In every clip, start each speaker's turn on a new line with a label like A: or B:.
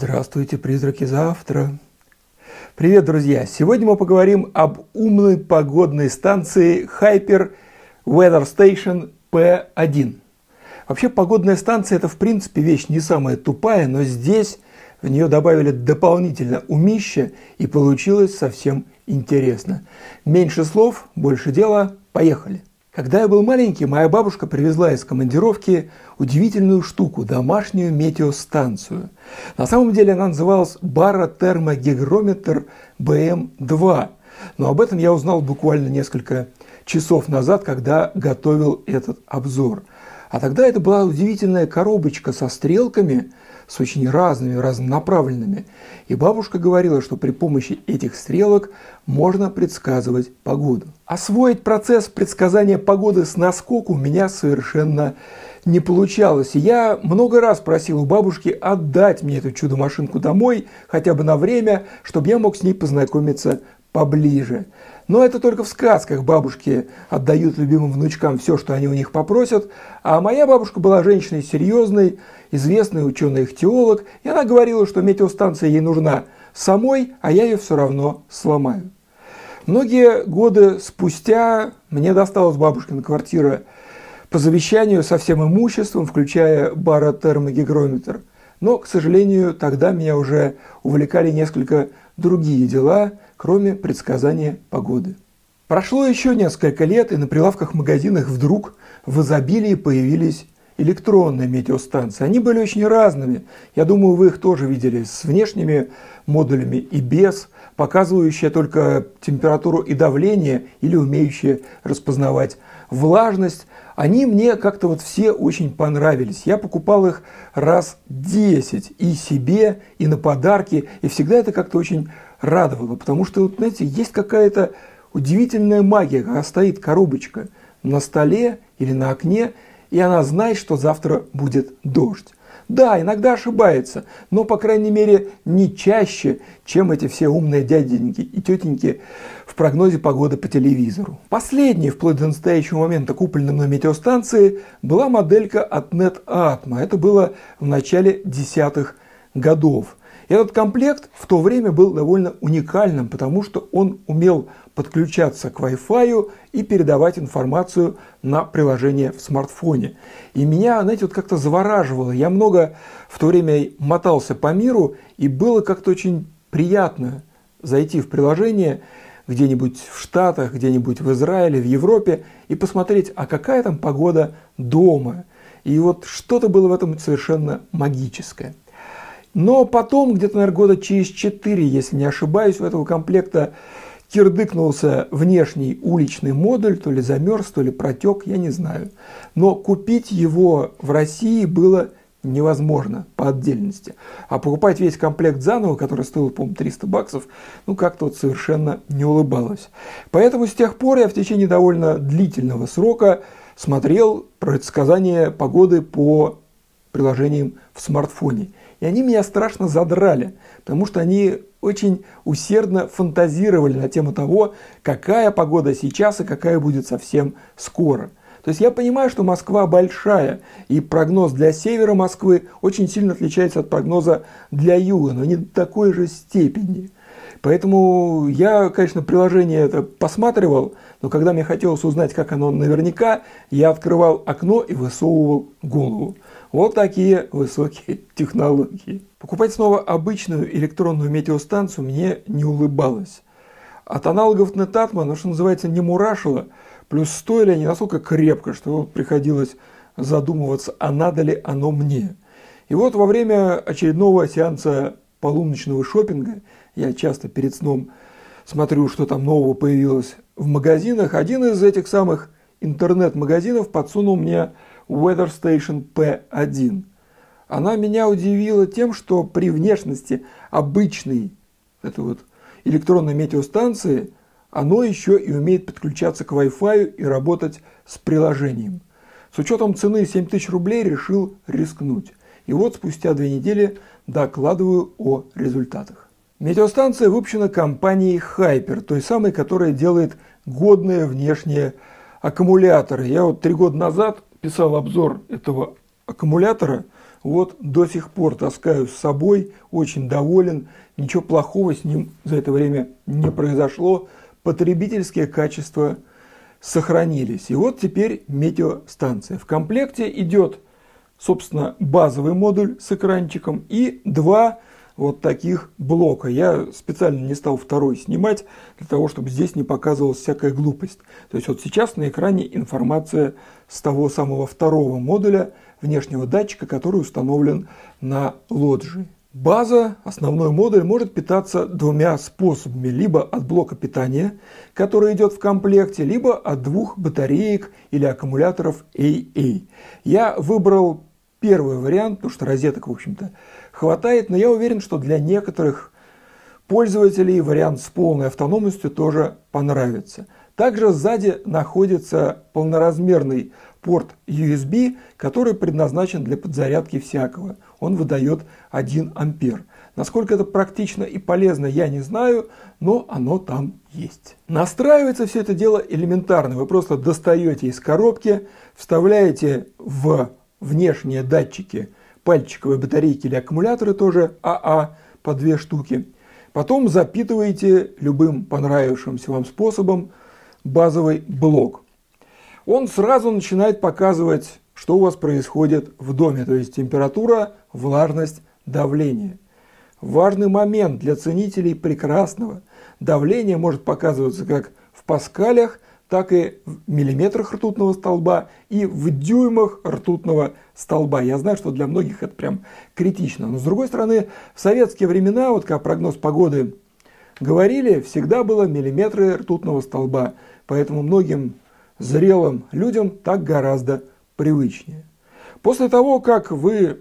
A: Здравствуйте, призраки завтра. Привет, друзья! Сегодня мы поговорим об умной погодной станции Hyper Weather Station P1. Вообще погодная станция это в принципе вещь не самая тупая, но здесь в нее добавили дополнительно умище и получилось совсем интересно. Меньше слов, больше дела, поехали! Когда я был маленький, моя бабушка привезла из командировки удивительную штуку – домашнюю метеостанцию. На самом деле она называлась баротермогигрометр БМ-2. Но об этом я узнал буквально несколько часов назад, когда готовил этот обзор. А тогда это была удивительная коробочка со стрелками – с очень разными, разнонаправленными. И бабушка говорила, что при помощи этих стрелок можно предсказывать погоду. Освоить процесс предсказания погоды с наскоку у меня совершенно не получалось. И я много раз просил у бабушки отдать мне эту чудо-машинку домой, хотя бы на время, чтобы я мог с ней познакомиться поближе. Но это только в сказках бабушки отдают любимым внучкам все, что они у них попросят. А моя бабушка была женщиной серьезной, известный ученый-ихтиолог, и она говорила, что метеостанция ей нужна самой, а я ее все равно сломаю. Многие годы спустя мне досталась бабушкина квартира по завещанию со всем имуществом, включая баротермогигрометр. Но, к сожалению, тогда меня уже увлекали несколько другие дела – кроме предсказания погоды. Прошло еще несколько лет, и на прилавках магазинах вдруг в изобилии появились электронные метеостанции. Они были очень разными. Я думаю, вы их тоже видели с внешними модулями и без, показывающие только температуру и давление или умеющие распознавать влажность. Они мне как-то вот все очень понравились. Я покупал их раз 10 и себе, и на подарки, и всегда это как-то очень радовало, потому что, вот, знаете, есть какая-то удивительная магия, когда стоит коробочка на столе или на окне, и она знает, что завтра будет дождь. Да, иногда ошибается, но, по крайней мере, не чаще, чем эти все умные дяденьки и тетеньки в прогнозе погоды по телевизору. Последней, вплоть до настоящего момента, купленной на метеостанции была моделька от NetAtmo. Это было в начале десятых годов. Этот комплект в то время был довольно уникальным, потому что он умел подключаться к Wi-Fi и передавать информацию на приложение в смартфоне. И меня, знаете, вот как-то завораживало. Я много в то время мотался по миру, и было как-то очень приятно зайти в приложение где-нибудь в Штатах, где-нибудь в Израиле, в Европе и посмотреть, а какая там погода дома. И вот что-то было в этом совершенно магическое. Но потом, где-то, наверное, года через 4, если не ошибаюсь, у этого комплекта кирдыкнулся внешний уличный модуль, то ли замерз, то ли протек, я не знаю. Но купить его в России было невозможно по отдельности. А покупать весь комплект заново, который стоил, по-моему, 300 баксов, ну как-то вот совершенно не улыбалось. Поэтому с тех пор я в течение довольно длительного срока смотрел предсказания погоды по приложениям в смартфоне. И они меня страшно задрали, потому что они очень усердно фантазировали на тему того, какая погода сейчас и какая будет совсем скоро. То есть я понимаю, что Москва большая, и прогноз для севера Москвы очень сильно отличается от прогноза для юга, но не до такой же степени. Поэтому я, конечно, приложение это посматривал, но когда мне хотелось узнать, как оно наверняка, я открывал окно и высовывал голову. Вот такие высокие технологии. Покупать снова обычную электронную метеостанцию мне не улыбалось. От аналогов Нетатма, ну что называется, не мурашило, плюс стоили они настолько крепко, что приходилось задумываться, а надо ли оно мне. И вот во время очередного сеанса полуночного шопинга, я часто перед сном смотрю, что там нового появилось в магазинах, один из этих самых интернет-магазинов подсунул мне Weather Station P1. Она меня удивила тем, что при внешности обычной этой вот электронной метеостанции оно еще и умеет подключаться к Wi-Fi и работать с приложением. С учетом цены 7000 рублей решил рискнуть. И вот спустя две недели докладываю о результатах. Метеостанция выпущена компанией Hyper, той самой, которая делает годные внешние аккумуляторы. Я вот три года назад писал обзор этого аккумулятора Вот до сих пор таскаю с собой, очень доволен. Ничего плохого с ним за это время не произошло. Потребительские качества сохранились. И вот теперь метеостанция. В комплекте идет, собственно, базовый модуль с экранчиком и два вот таких блока. Я специально не стал второй снимать, для того, чтобы здесь не показывалась всякая глупость. То есть вот сейчас на экране информация с того самого второго модуля внешнего датчика, который установлен на лоджии. База, основной модуль, может питаться двумя способами. Либо от блока питания, который идет в комплекте, либо от двух батареек или аккумуляторов AA. Я выбрал первый вариант, потому что розеток, в общем-то, хватает, но я уверен, что для некоторых пользователей вариант с полной автономностью тоже понравится. Также сзади находится полноразмерный порт USB, который предназначен для подзарядки всякого. Он выдает 1 ампер. Насколько это практично и полезно, я не знаю, но оно там есть. Настраивается все это дело элементарно. Вы просто достаете из коробки, вставляете в внешние датчики пальчиковые батарейки или аккумуляторы тоже АА по две штуки. Потом запитываете любым понравившимся вам способом базовый блок. Он сразу начинает показывать, что у вас происходит в доме, то есть температура, влажность, давление. Важный момент для ценителей прекрасного. Давление может показываться как в паскалях, так и в миллиметрах ртутного столба и в дюймах ртутного столба. Я знаю, что для многих это прям критично. Но с другой стороны, в советские времена, вот как прогноз погоды говорили, всегда было миллиметры ртутного столба. Поэтому многим зрелым людям так гораздо привычнее. После того, как вы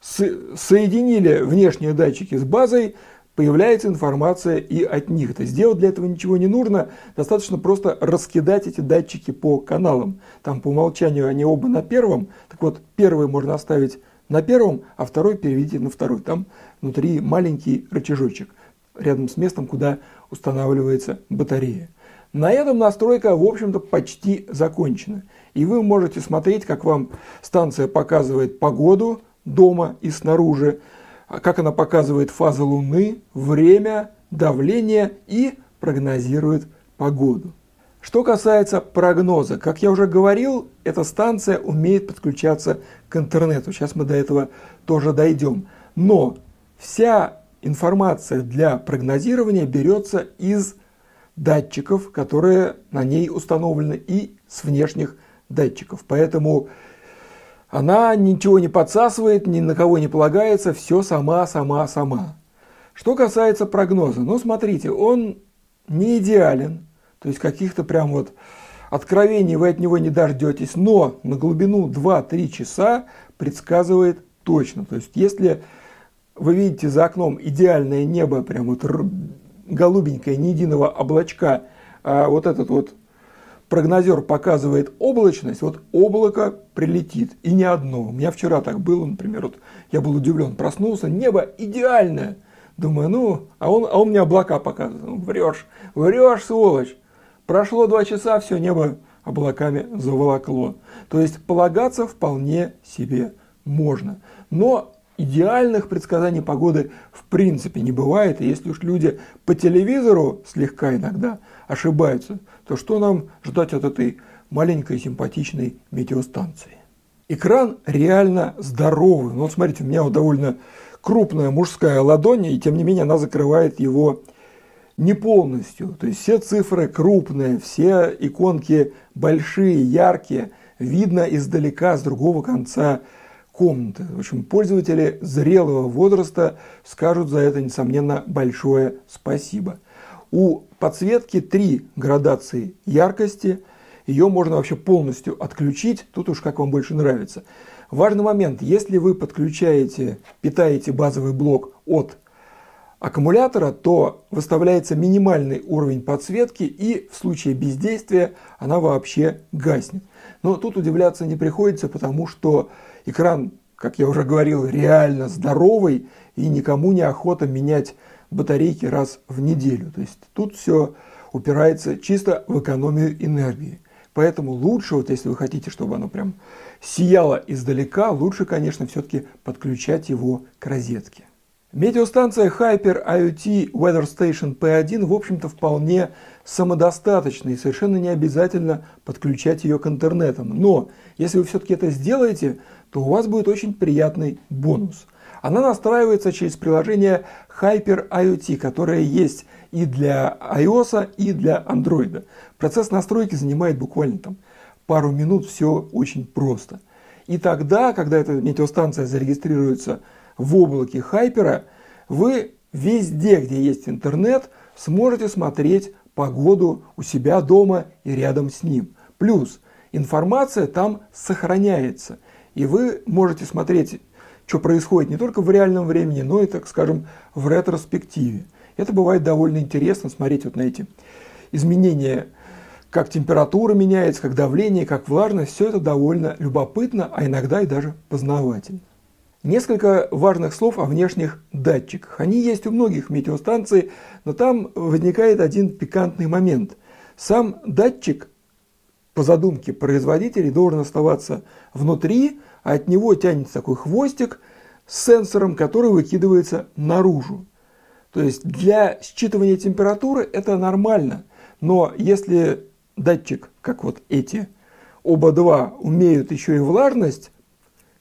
A: соединили внешние датчики с базой, появляется информация и от них. То есть сделать для этого ничего не нужно, достаточно просто раскидать эти датчики по каналам. Там по умолчанию они оба на первом, так вот первый можно оставить на первом, а второй переведите на второй. Там внутри маленький рычажочек рядом с местом, куда устанавливается батарея. На этом настройка, в общем-то, почти закончена. И вы можете смотреть, как вам станция показывает погоду дома и снаружи, как она показывает фазы Луны, время, давление и прогнозирует погоду. Что касается прогноза, как я уже говорил, эта станция умеет подключаться к интернету. Сейчас мы до этого тоже дойдем. Но вся информация для прогнозирования берется из датчиков, которые на ней установлены, и с внешних датчиков. Поэтому она ничего не подсасывает, ни на кого не полагается, все сама, сама, сама. Что касается прогноза, ну смотрите, он не идеален, то есть каких-то прям вот откровений вы от него не дождетесь, но на глубину 2-3 часа предсказывает точно. То есть если вы видите за окном идеальное небо, прям вот голубенькое, ни единого облачка, а вот этот вот прогнозер показывает облачность, вот облако прилетит, и не одно. У меня вчера так было, например, вот я был удивлен, проснулся, небо идеальное. Думаю, ну, а он, а он мне облака показывает. Ну, врешь, врешь, сволочь. Прошло два часа, все небо облаками заволокло. То есть полагаться вполне себе можно. Но идеальных предсказаний погоды в принципе не бывает. И если уж люди по телевизору слегка иногда ошибаются, то что нам ждать от этой маленькой симпатичной метеостанции? Экран реально здоровый. Ну, вот смотрите, у меня вот довольно крупная мужская ладонь, и тем не менее она закрывает его не полностью. То есть все цифры крупные, все иконки большие, яркие, видно издалека, с другого конца комнаты. В общем, пользователи зрелого возраста скажут за это, несомненно, большое спасибо. У подсветки три градации яркости. Ее можно вообще полностью отключить, тут уж как вам больше нравится. Важный момент, если вы подключаете, питаете базовый блок от аккумулятора, то выставляется минимальный уровень подсветки и в случае бездействия она вообще гаснет. Но тут удивляться не приходится, потому что Экран, как я уже говорил, реально здоровый и никому не охота менять батарейки раз в неделю. То есть тут все упирается чисто в экономию энергии. Поэтому лучше, вот если вы хотите, чтобы оно прям сияло издалека, лучше, конечно, все-таки подключать его к розетке. Метеостанция Hyper IoT Weather Station P1, в общем-то, вполне самодостаточна и совершенно не обязательно подключать ее к интернетам. Но если вы все-таки это сделаете, то у вас будет очень приятный бонус. Она настраивается через приложение Hyper IoT, которое есть и для iOS, и для Android. Процесс настройки занимает буквально там пару минут, все очень просто. И тогда, когда эта метеостанция зарегистрируется в облаке Хайпера, вы везде, где есть интернет, сможете смотреть погоду у себя дома и рядом с ним. Плюс информация там сохраняется. И вы можете смотреть, что происходит не только в реальном времени, но и, так скажем, в ретроспективе. Это бывает довольно интересно смотреть вот на эти изменения, как температура меняется, как давление, как влажность. Все это довольно любопытно, а иногда и даже познавательно. Несколько важных слов о внешних датчиках. Они есть у многих метеостанций, но там возникает один пикантный момент. Сам датчик по задумке производителей должен оставаться внутри, а от него тянется такой хвостик с сенсором, который выкидывается наружу. То есть для считывания температуры это нормально, но если датчик, как вот эти, оба два умеют еще и влажность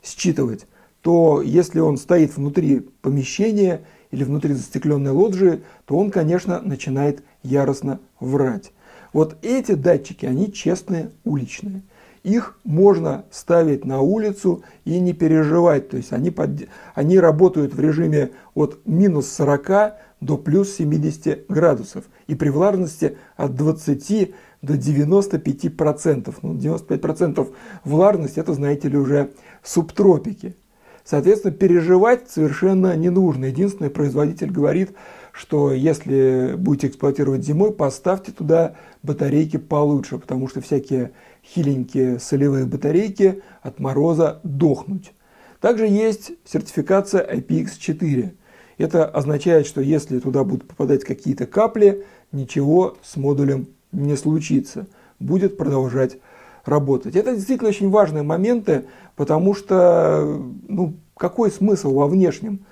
A: считывать, то если он стоит внутри помещения или внутри застекленной лоджии, то он, конечно, начинает яростно врать. Вот эти датчики, они честные, уличные их можно ставить на улицу и не переживать. То есть они, под, они работают в режиме от минус 40 до плюс 70 градусов. И при влажности от 20 до 95 процентов. Ну, 95 процентов влажность, это, знаете ли, уже субтропики. Соответственно, переживать совершенно не нужно. Единственный производитель говорит, что если будете эксплуатировать зимой, поставьте туда батарейки получше, потому что всякие хиленькие солевые батарейки от мороза дохнуть. Также есть сертификация IPX4. Это означает, что если туда будут попадать какие-то капли, ничего с модулем не случится. Будет продолжать работать. Это действительно очень важные моменты, потому что ну, какой смысл во внешнем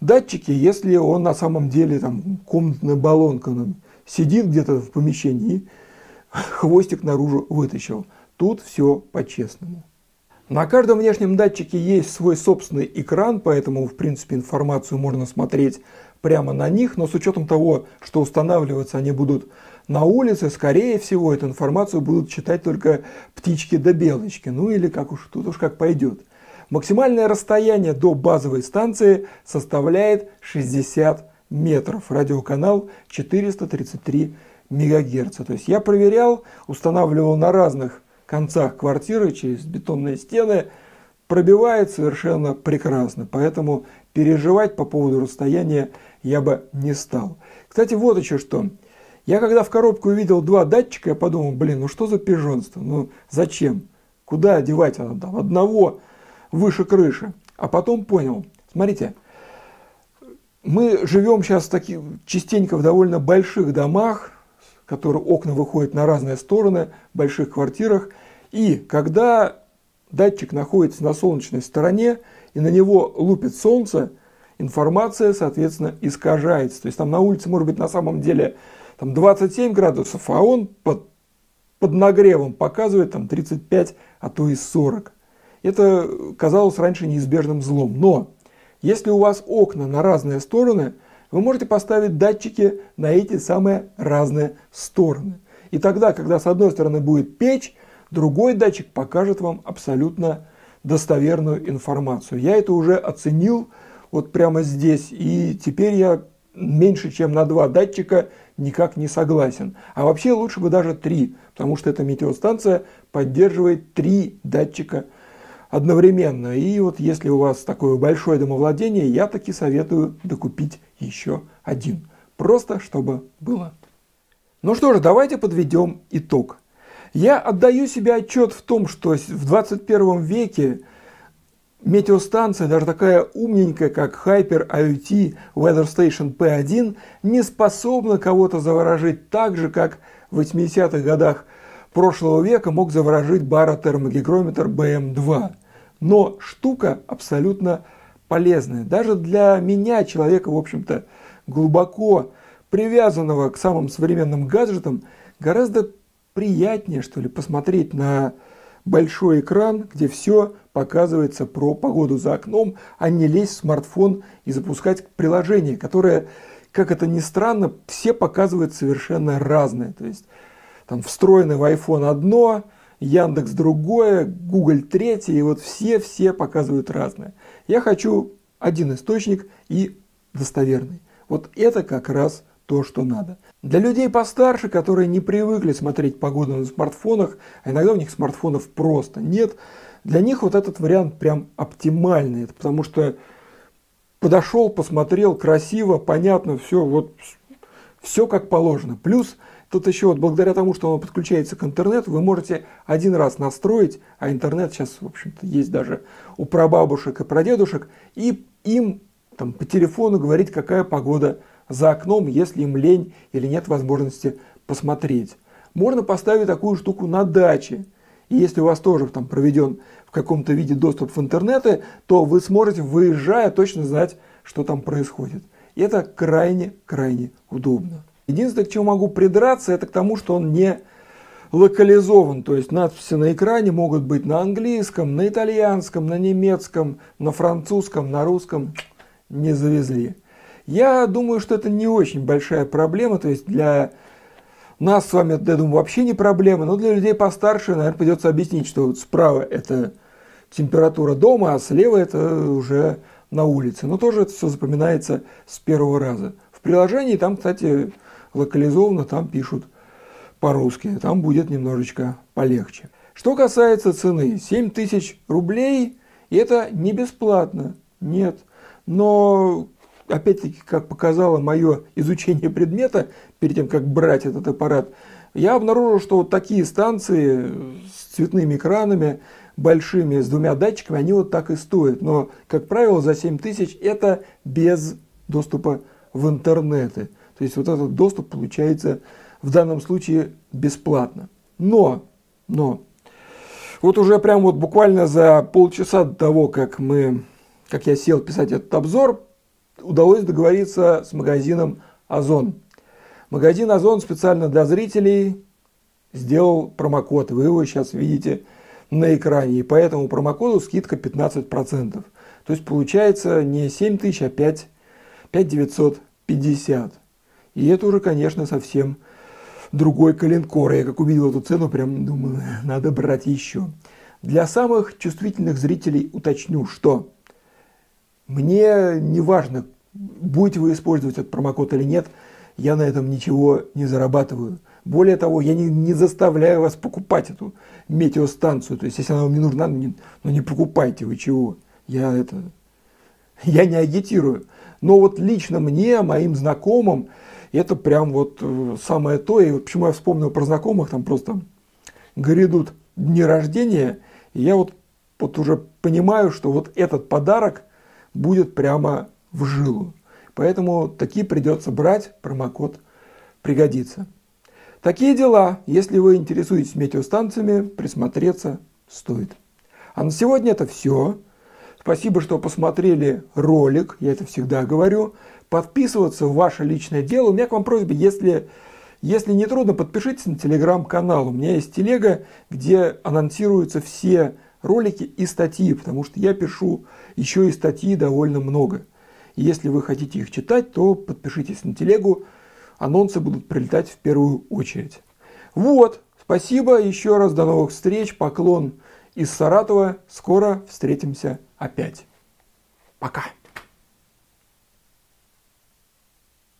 A: датчике, если он на самом деле там комнатная баллонка ну, сидит где-то в помещении хвостик наружу вытащил. Тут все по-честному. На каждом внешнем датчике есть свой собственный экран, поэтому, в принципе, информацию можно смотреть прямо на них, но с учетом того, что устанавливаться они будут на улице, скорее всего, эту информацию будут читать только птички да белочки, ну или как уж тут уж как пойдет. Максимальное расстояние до базовой станции составляет 60 метров, радиоканал 433 МГц. То есть я проверял, устанавливал на разных концах квартиры через бетонные стены, пробивает совершенно прекрасно. Поэтому переживать по поводу расстояния я бы не стал. Кстати, вот еще что. Я когда в коробку увидел два датчика, я подумал, блин, ну что за пижонство? Ну зачем? Куда одевать одного выше крыши? А потом понял, смотрите, мы живем сейчас таки, частенько в довольно больших домах, которые окна выходят на разные стороны, в больших квартирах. И когда датчик находится на солнечной стороне и на него лупит солнце, информация, соответственно, искажается. То есть там на улице может быть на самом деле там 27 градусов, а он под, под нагревом показывает там 35, а то и 40. Это казалось раньше неизбежным злом. Но если у вас окна на разные стороны, вы можете поставить датчики на эти самые разные стороны. И тогда, когда с одной стороны будет печь, другой датчик покажет вам абсолютно достоверную информацию. Я это уже оценил вот прямо здесь, и теперь я меньше, чем на два датчика никак не согласен. А вообще лучше бы даже три, потому что эта метеостанция поддерживает три датчика одновременно. И вот если у вас такое большое домовладение, я таки советую докупить еще один. Просто чтобы было. Ну что же, давайте подведем итог. Я отдаю себе отчет в том, что в 21 веке метеостанция, даже такая умненькая, как Hyper IoT Weather Station P1, не способна кого-то заворожить так же, как в 80-х годах прошлого века мог заворожить баротермогигрометр BM2. Но штука абсолютно полезная. Даже для меня, человека, в общем-то, глубоко привязанного к самым современным гаджетам, гораздо приятнее, что ли, посмотреть на большой экран, где все показывается про погоду за окном, а не лезть в смартфон и запускать приложение, которое, как это ни странно, все показывают совершенно разное. То есть там встроенный в iPhone одно, Яндекс другое, Google третье, и вот все-все показывают разное. Я хочу один источник и достоверный. Вот это как раз то, что надо. Для людей постарше, которые не привыкли смотреть погоду на смартфонах, а иногда у них смартфонов просто нет, для них вот этот вариант прям оптимальный, потому что подошел, посмотрел, красиво, понятно, все, вот все как положено. Плюс тут еще вот благодаря тому, что он подключается к интернету, вы можете один раз настроить, а интернет сейчас, в общем-то, есть даже у прабабушек и прадедушек, и им там, по телефону говорить, какая погода за окном, если им лень или нет возможности посмотреть. Можно поставить такую штуку на даче. И если у вас тоже там проведен в каком-то виде доступ в интернет, то вы сможете, выезжая, точно знать, что там происходит. И это крайне-крайне удобно. Единственное, к чему могу придраться, это к тому, что он не локализован, то есть надписи на экране могут быть на английском, на итальянском, на немецком, на французском, на русском. Не завезли. Я думаю, что это не очень большая проблема, то есть для нас с вами, я думаю, вообще не проблема, но для людей постарше, наверное, придется объяснить, что вот справа это температура дома, а слева это уже на улице. Но тоже это все запоминается с первого раза. В приложении там, кстати, локализованно, там пишут по-русски, там будет немножечко полегче. Что касается цены, 7 тысяч рублей, это не бесплатно, нет. Но опять-таки, как показало мое изучение предмета, перед тем, как брать этот аппарат, я обнаружил, что вот такие станции с цветными экранами, большими, с двумя датчиками, они вот так и стоят. Но, как правило, за 7 тысяч это без доступа в интернеты. То есть вот этот доступ получается в данном случае бесплатно. Но, но, вот уже прям вот буквально за полчаса до того, как мы, как я сел писать этот обзор, удалось договориться с магазином Озон. Магазин Озон специально для зрителей сделал промокод. Вы его сейчас видите на экране. И по этому промокоду скидка 15%. То есть получается не 7 тысяч, а 5, 5 950. И это уже, конечно, совсем другой коленкор. Я как увидел эту цену, прям думаю, надо брать еще. Для самых чувствительных зрителей уточню, что мне не важно, будете вы использовать этот промокод или нет, я на этом ничего не зарабатываю. Более того, я не, не заставляю вас покупать эту метеостанцию. То есть, если она вам не нужна, ну не, ну не покупайте вы чего. Я это, я не агитирую. Но вот лично мне, моим знакомым, это прям вот э, самое то. И вот почему я вспомнил про знакомых, там просто грядут дни рождения, и я вот, вот уже понимаю, что вот этот подарок будет прямо в жилу. Поэтому такие придется брать, промокод пригодится. Такие дела, если вы интересуетесь метеостанциями, присмотреться стоит. А на сегодня это все. Спасибо, что посмотрели ролик, я это всегда говорю. Подписываться в ваше личное дело. У меня к вам просьба, если, если не трудно, подпишитесь на телеграм-канал. У меня есть телега, где анонсируются все ролики и статьи, потому что я пишу еще и статьи довольно много. И если вы хотите их читать, то подпишитесь на телегу, анонсы будут прилетать в первую очередь. Вот, спасибо еще раз, до новых встреч, поклон из Саратова, скоро встретимся опять. Пока.